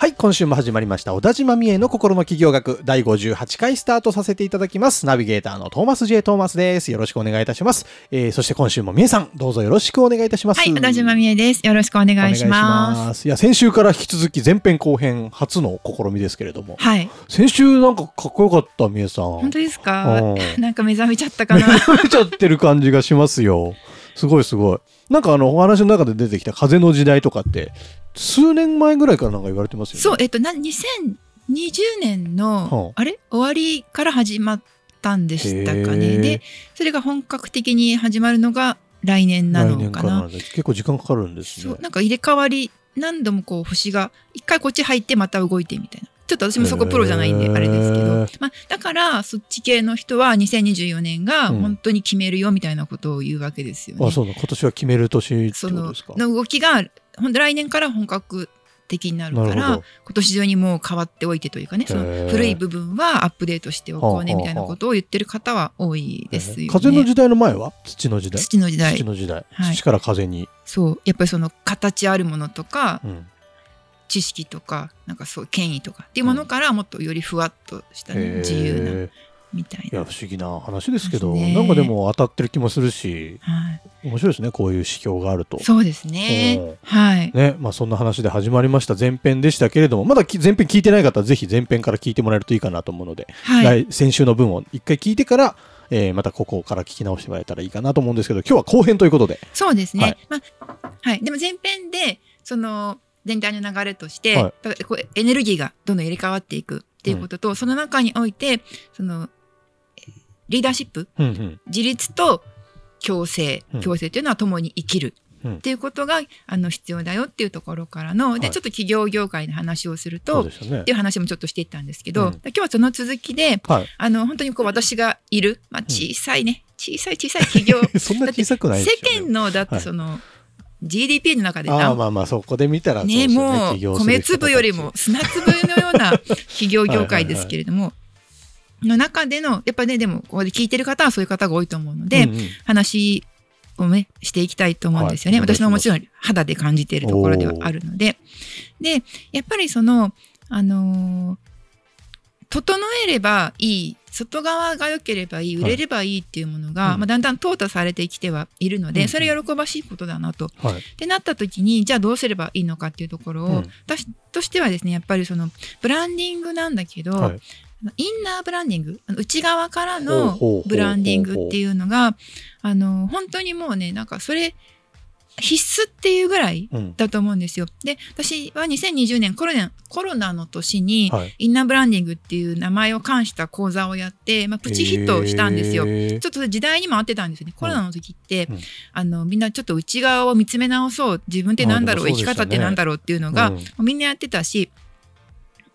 はい、今週も始まりました。小田島美恵の心の企業学第58回スタートさせていただきます。ナビゲーターのトーマス J. トーマスです。よろしくお願いいたします。えー、そして今週も美恵さん、どうぞよろしくお願いいたします。はい、小田島美恵です。よろしくお願いします。いや、先週から引き続き前編後編初の試みですけれども、はい、先週なんかかっこよかった、美恵さん。本当ですか？う。なんか目覚めちゃったかな。目覚めちゃってる感じがしますよ。すごいすごい。なんかあの、お話の中で出てきた風の時代とかって、数年前ぐらいからなんか言われてますよね。そう、えっと、な、2020年の、はあれ？終わりから始まったんでしたかね。で、それが本格的に始まるのが来年な来のかな。結構時間かかるんですねそう、。なんか入れ替わり、何度もこう星が、一回こっち入ってまた動いてみたいな。ちょっと私もそこプロじゃないんであれですけど、まあ、だからそっち系の人は2024年がうん本当に決めるよみたいなことを言うわけですよね。あ、そうなの今年は決める年ってことですか？の動きが本当来年から本格的になるから今年中にもう変わっておいてというかねその古い部分はアップデートしておこうねはあみたいなことを言ってる方は多いですよね。風の時代の前は？土の時代。土の時代土の時代。はい土から風に。そうやっぱりその形あるものとかうん知識とかなんかそう権威とかっていうものからもっとよりふわっとした、ね自由なみたいな。いや、不思議な話ですけど、ねなんかでも当たってる気もするし、はい、面白いですね、こういう指標があると。そうですねうん。はい。ね、まあそんな話で始まりました前編でしたけれども、まだき前編聞いてない方はぜひ前編から聞いてもらえるといいかなと思うので、はい。来先週の分を一回聞いてから、えーまたここから聞き直してもらえたらいいかなと思うんですけど、今日は後編ということで、そうですね。はいまあ、はい。でも前編で、その、全体の流れとして、はいこうエネルギーがどんどん入れ替わっていくっていうことと、その中において、その、えーリーダーシップ、うんうん自立と共生うん、共生っていうのは共に生きる。うんっていうことがあの必要だよっていうところからの、ではいちょっと企業業界の話をするとねってい。う話もちょっとしていったんですけど、うん今日はその続きではい。あの本当にこう私がいる、まあ、小さいね、小さい小さい企業 そんな小さくないです世。間のだってその、GDP の中でなああまあまあそこで見たらね、よねもう米粒よりも砂粒のような企業業界ですけれどもの中でのやっぱねでもここで聞いてる方はそういう方が多いと思うので、うんうん話をねしていきたいと思うんですよね、はい。私ももちろん肌で感じているところではあるので。でやっぱりそのあのー整えればいい外側が良ければいい売れればいいっていうものが、うん。まあ、だんだん淘汰されてきてはいるので、うん。それ喜ばしいことだなと。はい。ってなった時にじゃあどうすればいいのかっていうところを、うん。私としてはですねやっぱりそのブランディングなんだけど、はい。インナーブランディング内側からのブランディングっていうのがあの本当にもうねなんかそれ必須っていうぐらいうん。だと思うんですよ。で私は2020年コロナコロナの年に、はい。インナーブランディングっていう名前を冠した講座をやって、まあ、プチヒットしたんですよ。へーちょっと時代にも合ってたんですよね。コロナの時って、うんあのみんなちょっと内側を見つめ直そう自分ってなんだろう、生き方ってなんだろうっていうのが、うんみんなやってたし、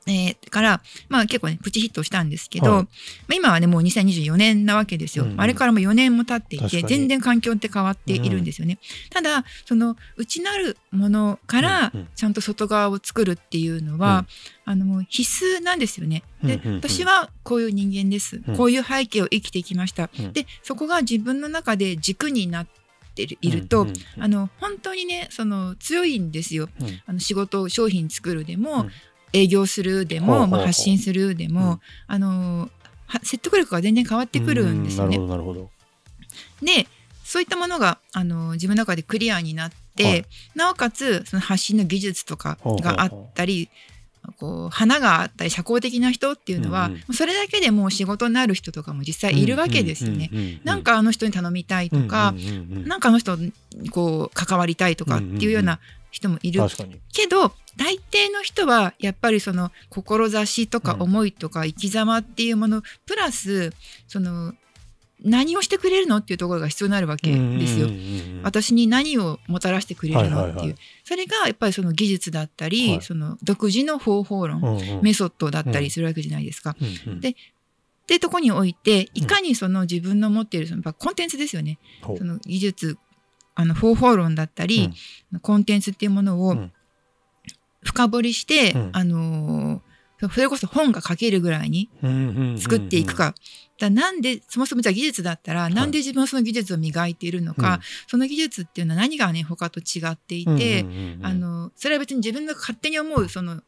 えーから、まあ、結構ねプチヒットしたんですけど、はい。まあ、今はねもう2024年なわけですよ、うんうん。あれからも4年も経っていて全然環境って変わっているんですよね、ただその内なるものからうんうん。ちゃんと外側を作るっていうのは、あのもう必須なんですよね。で、うんうんうん。私はこういう人間です、うん。こういう背景を生きてきました、うん。でそこが自分の中で軸になっていると、うんうんうん。あの本当にねその強いんですよ。うん。あの仕事を商品作るでも、うん営業するでも、まあ、発信するでも、うん。あのは説得力が全然変わってくるんですよね。うんなるほどなるほでそういったものがあの自分の中でクリアになって、はい。なおかつその発信の技術とかがあったりこう花があったり社交的な人っていうのは、それだけでもう仕事になる人とかも実際いるわけですよね。なんかあの人に頼みたいとか、うなんかあの人にこう関わりたいとかっていうような人もいる。けど大抵の人はやっぱりその志とかうん。思いとか生き様っていうものプラスその何をしてくれるのっていうところが必要になるわけですよ。うんうんうんうん。私に何をもたらしてくれるのっていう、それがやっぱりその技術だったり、はい。その独自の方法論、うんうん。メソッドだったりするわけじゃないですか。うんうん。でっていうところにおいていかにその自分の持っているそのコンテンツですよね。その技術あの方法論だったり、コンテンツっていうものをうん。深掘りして、うん。あのーそれこそ本が書けるぐらいにうんうんうんうん作っていくか。だなんで、そもそもじゃあ技術だったら、なんで自分はその技術を磨いているのか、うん。その技術っていうのは何がね、他と違っていて、うんうんうんうんあの、それは別に自分が勝手に思うその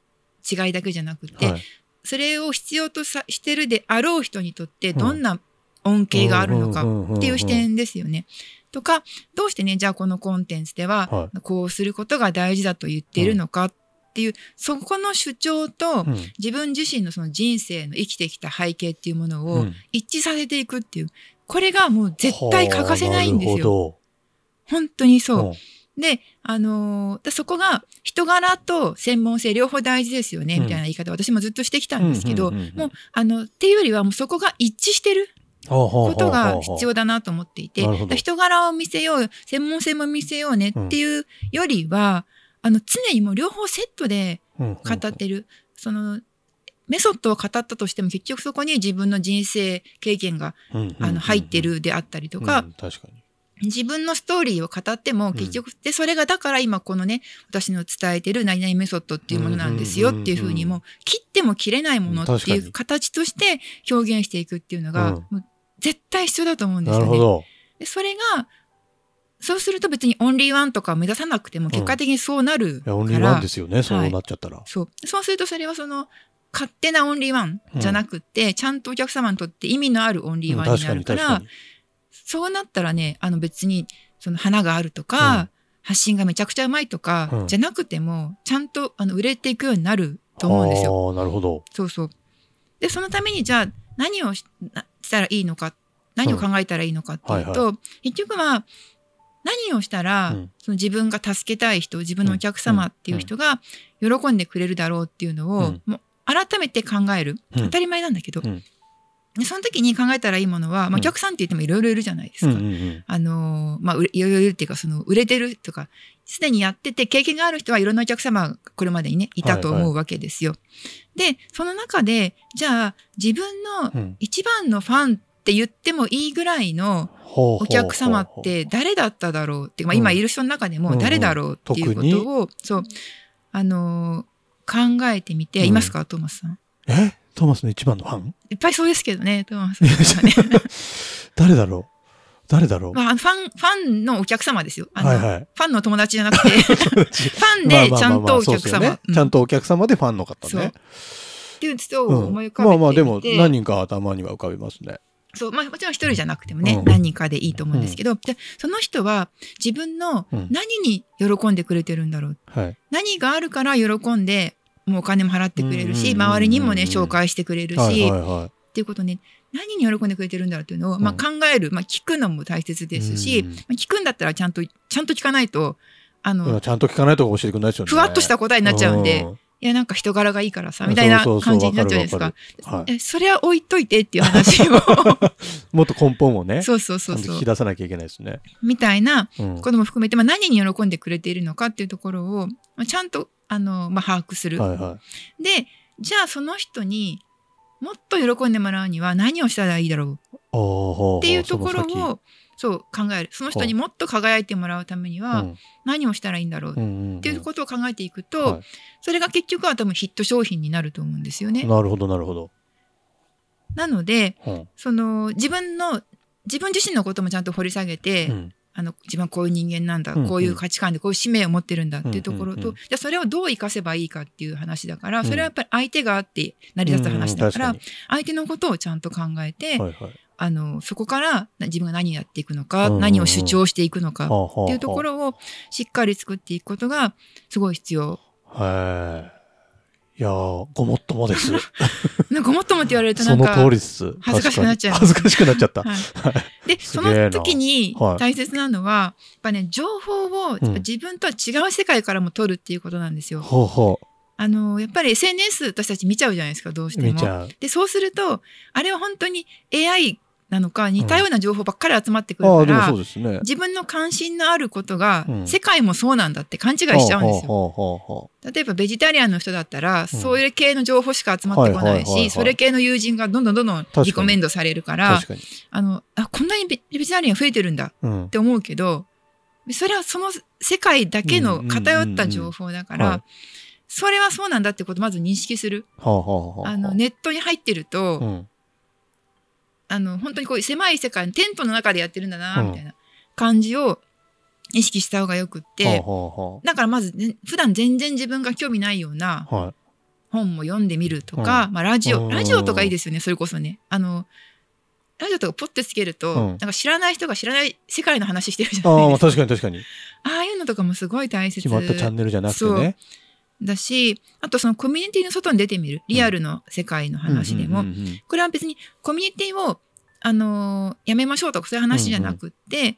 違いだけじゃなくて、はい。それを必要とさしてるであろう人にとってどんな恩恵があるのかっていう視点ですよね。とか、どうしてね、じゃあこのコンテンツでは、はこうすることが大事だと言っているのかっていう、そこの主張と、うん自分自身のその人生の生きてきた背景っていうものをうん一致させていくっていう、これがもう絶対欠かせないんですよ。よ。本当にそう。ほで、あのーだそこが人柄と専門性両方大事ですよね、うんみたいな言い方私もずっとしてきたんですけど、うんうんうんうんもう、あの、っていうよりはもうそこが一致してるこことが必要だなと思っていて、人柄を見せよう、専門性も見せようねっていうよりは、あの、常にもう両方セットで語ってる、その、メソッドを語ったとしても結局そこに自分の人生経験が、あの入ってるであったりとか、うん確かに。自分のストーリーを語っても結局、で、それがだから今このね、私の伝えてる何々メソッドっていうものなんですよっていうふうにも、切っても切れないものっていう形として表現していくっていうのが、絶対必要だと思うんですよね。なるほど。で、それが、そうすると別にオンリーワンとかを目指さなくても結果的にそうなるいや、から、オンリーワンですよね、そうなっちゃったら。そう。そうするとそれはその、勝手なオンリーワンじゃなくて、ちゃんとお客様にとって意味のあるオンリーワンになるから。そうなったらね、あの別に、その花があるとか、うん発信がめちゃくちゃうまいとか、うんじゃなくても、ちゃんとあの売れていくようになると思うんですよ。ああ、なるほど。そうそう。で、そのためにじゃあ何をしなしたらいいのか、何を考えたらいいのかっていうと、結局は何をしたら、うん。その自分が助けたい人、自分のお客様っていう人が喜んでくれるだろうっていうのを、うん。もう改めて考える。うん。当たり前なんだけど、その時に考えたらいいものは、まあ、うん。お客さんって言ってもいろいろいるじゃないですか。いろいろいるっていうか、その、売れてるとか、すでにやってて経験がある人はいろんなお客様がこれまでにね、いたと思うわけですよ。で、その中で、じゃあ、自分のうん一番のファンって言ってもいいぐらいのお客様って誰だっただろうっていう、まあ、うん。今いる人の中でも誰だろうっていうことを、そう、あのー考えてみて、うん。いますか、トーマスさん？え？トーマスの一番のファン？いっぱいそうですけどね、トーマスさん。はね。誰だろう？誰だろう？まあ、ファン、ファンのお客様ですよ。はいはい。ファンの友達じゃなくて、ファンでちゃんとお客様。うん。ちゃんとお客様でファンの方そう。ね。っていう人うんを思い浮かべてみて、まあまあでも何人か頭には浮かびますね。そう、まあもちろん一人じゃなくてもね、うん。何人かでいいと思うんですけど、でその人は自分のうん何に喜んでくれてるんだろう。はい。何があるから喜んで、もうお金も払ってくれるし、うんうんうんうん周りにもね、紹介してくれるし、はいっはい。はていうことね、何に喜んでくれてるんだろうっていうのを、まあうん考える、まあ聞くのも大切ですし、うんまあ聞くんだったらちゃんと、ちゃんと聞かないと、あい。の、ちゃんと聞かないと教えてくれないですよね。ふわっとした答えになっちゃうんで、ういや、なんか人柄がいいからさ、みたいな感じになっちゃうじゃないですか。わかるわかるえそれは置いといてっていう話を。もっと根本をね、そうそうそうそう引き。出さなきゃいけないですね。みたいなうんことも含めて、まあ、何に喜んでくれているのかっていうところを、まあ、ちゃんと、あの、まあ、把握する。はいはで、じゃあその人にもっと喜んでもらうには何をしたらいいだろう？っていうところを、そう考える。その人にもっと輝いてもらうためには先何をしたらいいんだろう？っていうことを考えていくと、はい。それが結局は多分ヒット商品になると思うんですよね。なるほどなるほど。なので、う。んその自分の自分自身のこともちゃんと掘り下げて、うんあの自分はこういう人間なんだ、うんうんこういう価値観でこういう使命を持ってるんだっていうところと、うん。うんうんじゃあそれをどう活かせばいいかっていう話だから、うん。それはやっぱり相手があって成り立つ話だから、うんうん相手のことをちゃんと考えて、はいはい。あのそこからな自分が何やっていくのか、うんうんうん。何を主張していくのかっていうところをしっかり作っていくことがすごい必要。はい。いやー、ごもっともです。なんかもっともって言われるとな そのんか通りです。恥ずかしくなっちゃいます確かに恥ずかしくなっちゃった。はい、でその時にはい大切なのは、やっぱね情報を自分とは違う世界からも取るっていうことなんですよ。ほうほあのやっぱり SNS 私たち見ちゃうじゃないですかどうしう。ても。でそうするとあれは本当に AI なのか似たような情報ばっかり集まってくるから、そうですね。自分の関心のあることが、うん世界もそうなんだって勘違いしちゃうんですよ。例えばベジタリアンの人だったら、そういう系の情報しか集まってこないし、それ系の友人がどんどんどんどんリコメンドされるかうら。あの、あ、こんなにベベジタリアン増えてるんだっうん。て思うけど、それはその世界だけの偏った情報だから、それはそうなんだってことをまず認識する。はあはあはあ。あの、ネットに入ってると、うん。あの、本当にこういう狭い世界のテントの中でやってるんだな、うんみたいな感じを意識した方がよくって、はあはだからまず、ね、普段全然自分が興味ないような。本も読んでみるとか、うまあラジオ、うんラジオとかいいですよね、それこそね。あの、ラジオとかポッてつけると、うんなんか知らない人が知らない世界の話してるじゃないですか。確かに確かに。ああいうのとかもすごい大切決まったチャンネルじゃなくてね。だし、あとそのコミュニティの外に出てみる、リアルの世界の話でも、うんうんうんうんこれは別にコミュニティを、あのーやめましょうとかそういう話じゃなくって、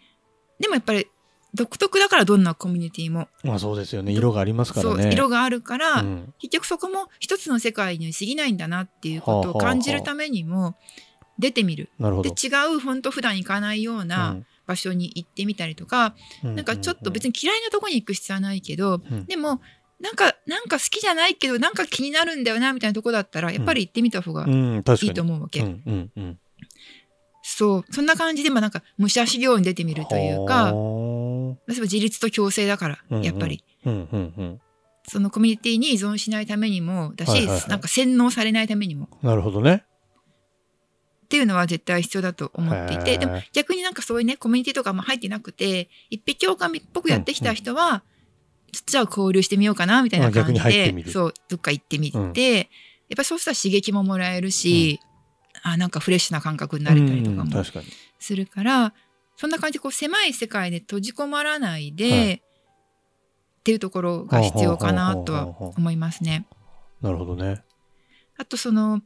でもやっぱり独特だからどんなコミュニティも、まあそうですよね。色がありますからね。色があるから、うん結局そこも一つの世界に過ぎないんだなっていうことを感じるためにも出てみる。なるほど。で違う本当普段行かないような場所に行ってみたりとか、うんなんかちょっと別に。に嫌いなとこに行く必要はないけど、うんでもなんかなんか好きじゃないけどなんか気になるんだよなみたいなとこだったらやっぱり行ってみた方が。いいと思うわけ。うんうんうん。そうそんな感じでまあなんか武者修行に出てみるというかは例えば自立と共生だからうんうんやっぱり。そのコミュニティに依存しないためにもだし、はいはいはいなんか洗脳されないためにもなるほどね。っていうのは絶対必要だと思っていてでも逆になんかそういうねコミュニティとかも入ってなくて一匹狼っぽくやってきた人は、じゃあ交流してみようかなみたいな感じでそうどっか行ってみて、うんやっぱそうしたら刺激ももらえるし、あなんかフレッシュな感覚になれたりとかも。するから、そんな感じでこう狭い世界で閉じこまらないで、はいっていうところが必要かなとは思いますね。なるほどね。あとその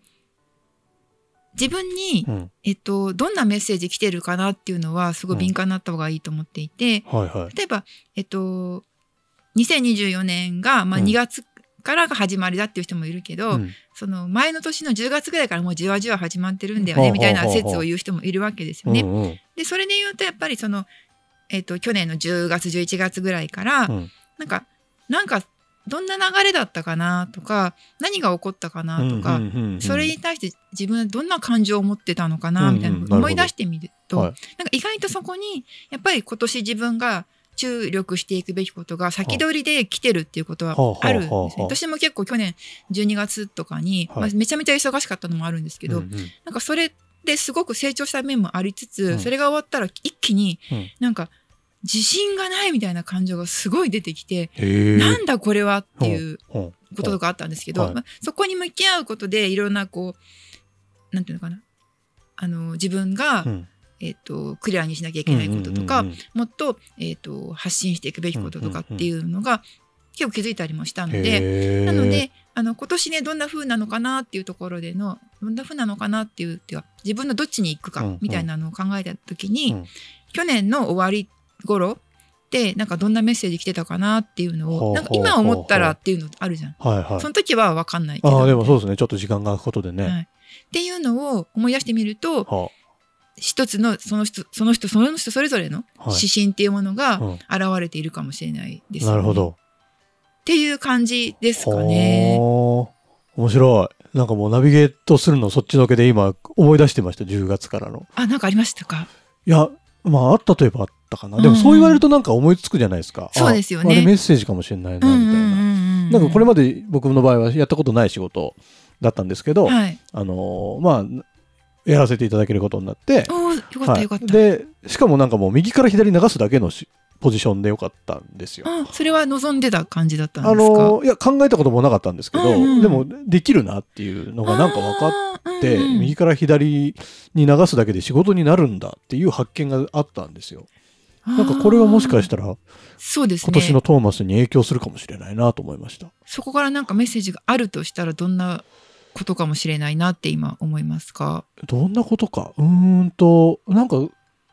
自分に、うん。えっと、どんなメッセージ来てるかなっていうのはすごい敏感になった方がいいと思っていて、はいはい。例えば、えっと、2024年が、まあ、うん。2月からが始まりだっていう人もいるけど、うん。その前の年の10月ぐらいからもうじわじわ始まってるんだよねみたいな説を言う人もいるわけですよね。うんうん。でそれで言うとやっぱりその、えっと去年の10月11月ぐらいから、うん。なんかなんかどんな流れだったかなとか何が起こったかなとか、うんうんうんうん。それに対して自分はどんな感情を持ってたのかなみたいな思い出してみると、はい。なんか意外とそこにやっぱり今年自分が注力していくべきことが先取りで来てるっていうことはあるんですね。私も結構去年12月とかに、はい。まあ、めちゃめちゃ忙しかったのもあるんですけど、なんかそれですごく成長した面もありつつ、うん。それが終わったら一気にうん。なんか自信がないみたいな感情がすごい出てきて。なんだこれはっていううんこととかあったんですけど、はい。まあ、そこに向き合うことでいろんなこうなんていうのかな。あの自分が、うんえっとクリアにしなきゃいけないこととか、うんうんうんもっと,、えっと発信していくべきこととかっていうのが、結構気づいたりもしたので。なのであの今年ねどんな風なのかなっていうところでのどんな風なのかなっていうっていうか自分のどっちに行くかうんうんみたいなのを考えた時に、うん去年の終わり頃でなんかどんなメッセージ来てたかなっていうのをなんか今思ったらっていうのあるじゃん。はいはいそ。の時は分かんないけど。ああ、でもそうですね。ちょっと時間が空くことでね。はいっていうのを思い出してみるとは一つのその人その人その人それぞれの指針っていうものがうん現れているかもしれないですよね。なるほど。っていう感じですかね。面白い。なんかもうナビゲートするのそっちのけで今思い出してました。10月からの。あなんかありましたか？いや、まああったといえばあったかな。でうんもそう言われるとなんか思いつくじゃないですか。あそうですよねあれメッセージかもしれないな、みたいな。なんかこれまで僕の場合はやったことない仕事だったんですけど、はい。あのーまあ、やらせていただけることになって、よかったはいよかった。で、しかもなんかもう右から左に流すだけのしポジションでよかったんですよ。あそれは望んでた感じだったんあですか？のーいや、考えたこともなかったんですけど、うんうんでも、できるなっていうのがなんか分かっかて、右から左に流すだけで仕事になるんだっていう発見があったんですよ。なんかこれはもしかしたら、そうですね。今年のトーマスに影響するかもしれないなと思いました。そこからなんかメッセージがあるとしたらどんなことかもしれないなって今思いますか？どんなことか？うーんと、なんか、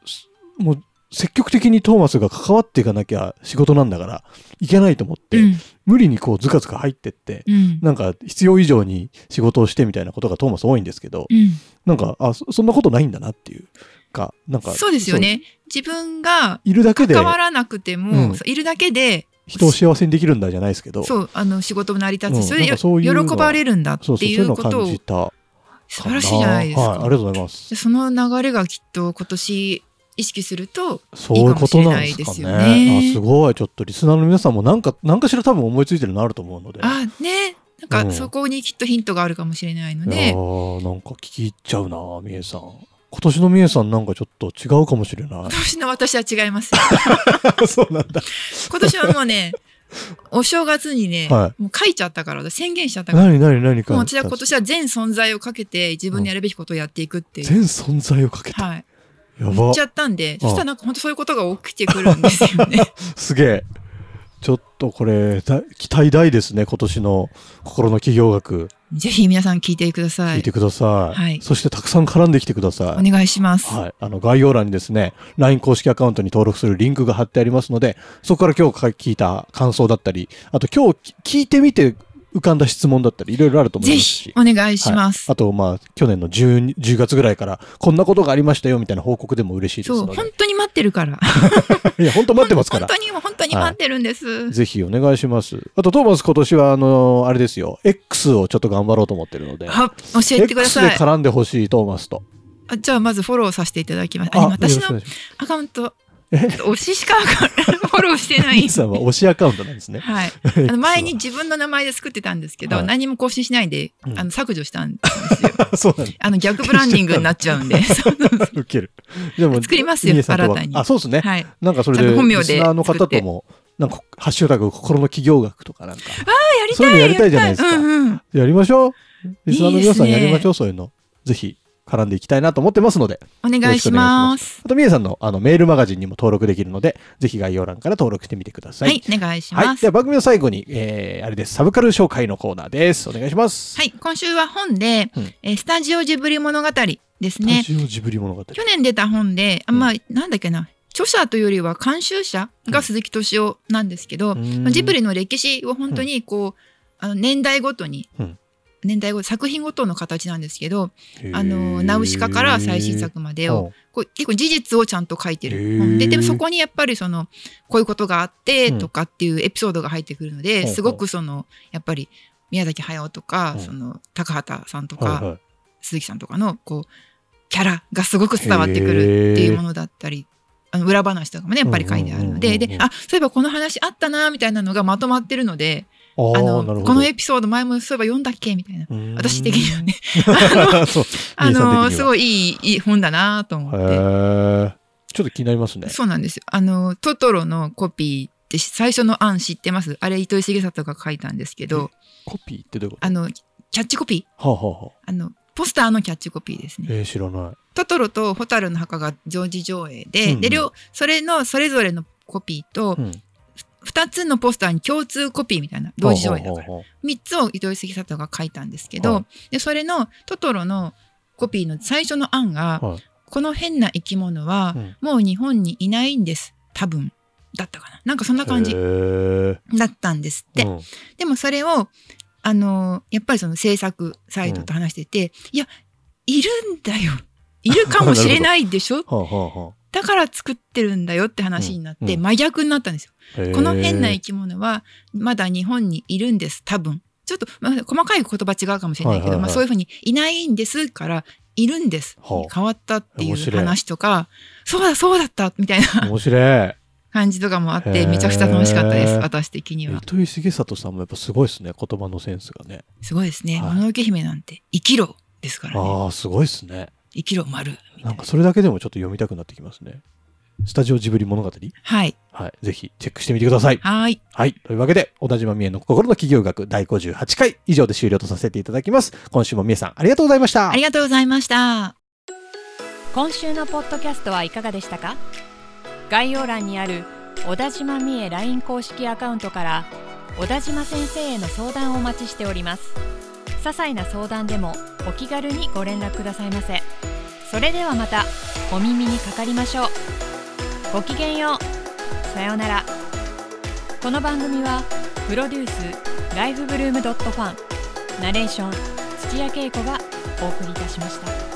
すもう、積極的にトーマスが関わっていかなきゃ仕事なんだからいけないと思って、うん。無理にこうズカズカ入ってって、うん。なんか必要以上に仕事をしてみたいなことがトーマス多いんですけど、うん。なんかあそそんなことないんだなっていうかなんかそうですよね。自分がいるだけで関わらなくても、うん。いるだけで人を幸せにできるんだじゃないですけど。そうあの仕事も成り立つ、うんそれでなんかそういう喜ばれるんだってそうそうそういいうことをじた素晴らしいじゃないですか、はい、ありがとうございます。でその流れがきっと今年意識するとそういうことなんですかいいかもしれねないですよね。あすごい。ちょっとリスナーの皆さんもなんか何かしら多分思いついてるのあると思うので。あね。なんうん。かそこにきっとヒントがあるかもしれないので、ーなんか聞き入っちゃうなみえさん今年のみえさんなんかちょっと違うかもしれない。今年の私は違いますよ。そうなんだ。今年はもうねお正月にね、はもう書いちゃったから私宣言しちゃったから。何何何かもう私は今年は全存在をかけて自分のやるべきことをやっていくっていう、全存在をかけて。はい。やば。言っちゃったんでそしたらなんか本当そういうことが起きてくるんですよね。すげえ。ちょっとこれだ期待大ですね今年の心の企業学ぜひ皆さん聞いてください。聞いてください、はい。そしてたくさん絡んできてください。お願いします、はい。あの、概要欄にですね、LINE 公式アカウントに登録するリンクが貼ってありますので、そこから今日聞いた感想だったり、あと今日聞いてみて浮かんだ質問だったり、いろいろあると思いぜますしひ。お願いします、あと、まあ、去年の 10, 10月ぐらいから、こんなことがありましたよ、みたいな報告でも嬉しいですそう。本当に待ってるから いや、本当待ってますから本。当に本当に待ってるんです、ぜひお願いします。あと、トーマス今年は、あのあれですよ、X をちょっと頑張ろうと思ってるので、あ教えてくだ X さいで絡んでほしい、トーマスと。あじゃあまずフォローさせていただきますあ私のアカウントえ 推ししかフォローしてない。さんは推しアカウントなんですね。はい、あの前に自分の名前で作ってたんですけど、はい何も更新しないで、うんあの削除したんですよ。そうなんだ。あの逆ブランディングになっちゃうんで。そうウケる。でも作りますよ新たにあ、そうですね。はい。なんかそれで、本名でリスナーの方とも、なんか、ハッシュタグ、心の企業学とかなんか、そういうやりたいのやりたいじゃないですか。うんうん。やりましょう。リスナーの皆さんやりましょう、そういうの。ぜひ、絡んでいきたいなと思ってますので、お願いします。あと、みえさんのあのメールマガジンにも登録できるので、ぜひ概要欄から登録してみてくださ。はいい、お願いしはい。ます。では番組の最後に、えー、あれです。サブカル紹介のコーナーです。お願いします。はい、今週は本で、うんえースタジオジブリ物語ですね。スタジオジブリ物語。去年出た本で、あまあ、なんだっけな。著者というよりは監修者が鈴木敏夫なんですけど、うんまあジブリの歴史を本当にこう、あの年代ごとに、うん年代ごと作品ごとの形なんですけどあのナウシカから最新作までをこう結構事実をちゃんと書いてる。本ででもそこにやっぱりそのこういうことがあってうん。とかっていうエピソードが入ってくるので、ほうほう。すごくそのやっぱり宮崎駿とか、う。んその高畑さんとか、はいはい。鈴木さんとかのこうキャラがすごく伝わってくるっていうものだったり。あの裏話とかもねやっぱり書いてあるのでであそういえばこの話あったなみたいなのがまとまってるのであのこのエピソード前もそういえば読んだっけ？みたいな。私的にはね。あのすごいいいいい本だなと思って。ちょっと気になりますね。そうなんですよ。あの、トトロのコピーって最初の案知ってます？あれ糸井重里が書いたんですけど、コピーってどういうこと？あの、キャッチコピー。はあ、はあはあ、あの、ポスターのキャッチコピーですね。えー、知らない。トトロとホタルの墓が常時上映で、うんうん。で、両、それのそれぞれのコピーとう、ん、二つのポスターに共通コピーみたいな、同時上映だから。はあはあは三つを糸井重里が書いたんですけど、はいで、それのトトロのコピーの最初の案が、あはいこの変な生き物はうんもう日本にいないんです。多分。だったかな。なんかそんな感じだったんですって。うんでもそれを、あのやっぱりその制作サイトと話してて、いや、いるんだよ。いるかもしれないでしょ はあはあはだから作ってるんだよって話になって、真逆になったんですよ。この変な生き物はまだ日本にいるんです、多分。ちょっと、まあ、細かい言葉違うかもしれないけど、まあ、そういうふうにいないんですから、いるんです。はあ変わったっていう話とか、そうだそうだったみたいな面白い。感じとかもあっへて、ーめちゃくちゃ楽しかったです、私的には。糸井重里さんもやっぱすごいですね。言葉のセンスがね。すごいですね。はいもののけ姫なんて、生きろですからね。ああ、すごいですね。生きろ丸。ないんなかそれだけでもちょっと読みたくなってきますね。スタジオジブリ物語？はい。はい。ぜひチェックしてみてください。はーい。はい。というわけで、小田島美恵の心の企業学第58回以上で終了とさせていただきます。今週も美恵さんありがとうございましたあり。がとうございました。今週のポッドキャストはいかがでしたか？概要欄にある小田島美恵 LINE 公式アカウントから小田島先生への相談をお待ちしております些細な相談でもお気軽にご連絡くださいませそれではまたお耳にかかりましょう。ごきげんよう。さようなら。この番組はプロデュースライフブルームドットファンナレーション土屋恵子がお送りいたしました。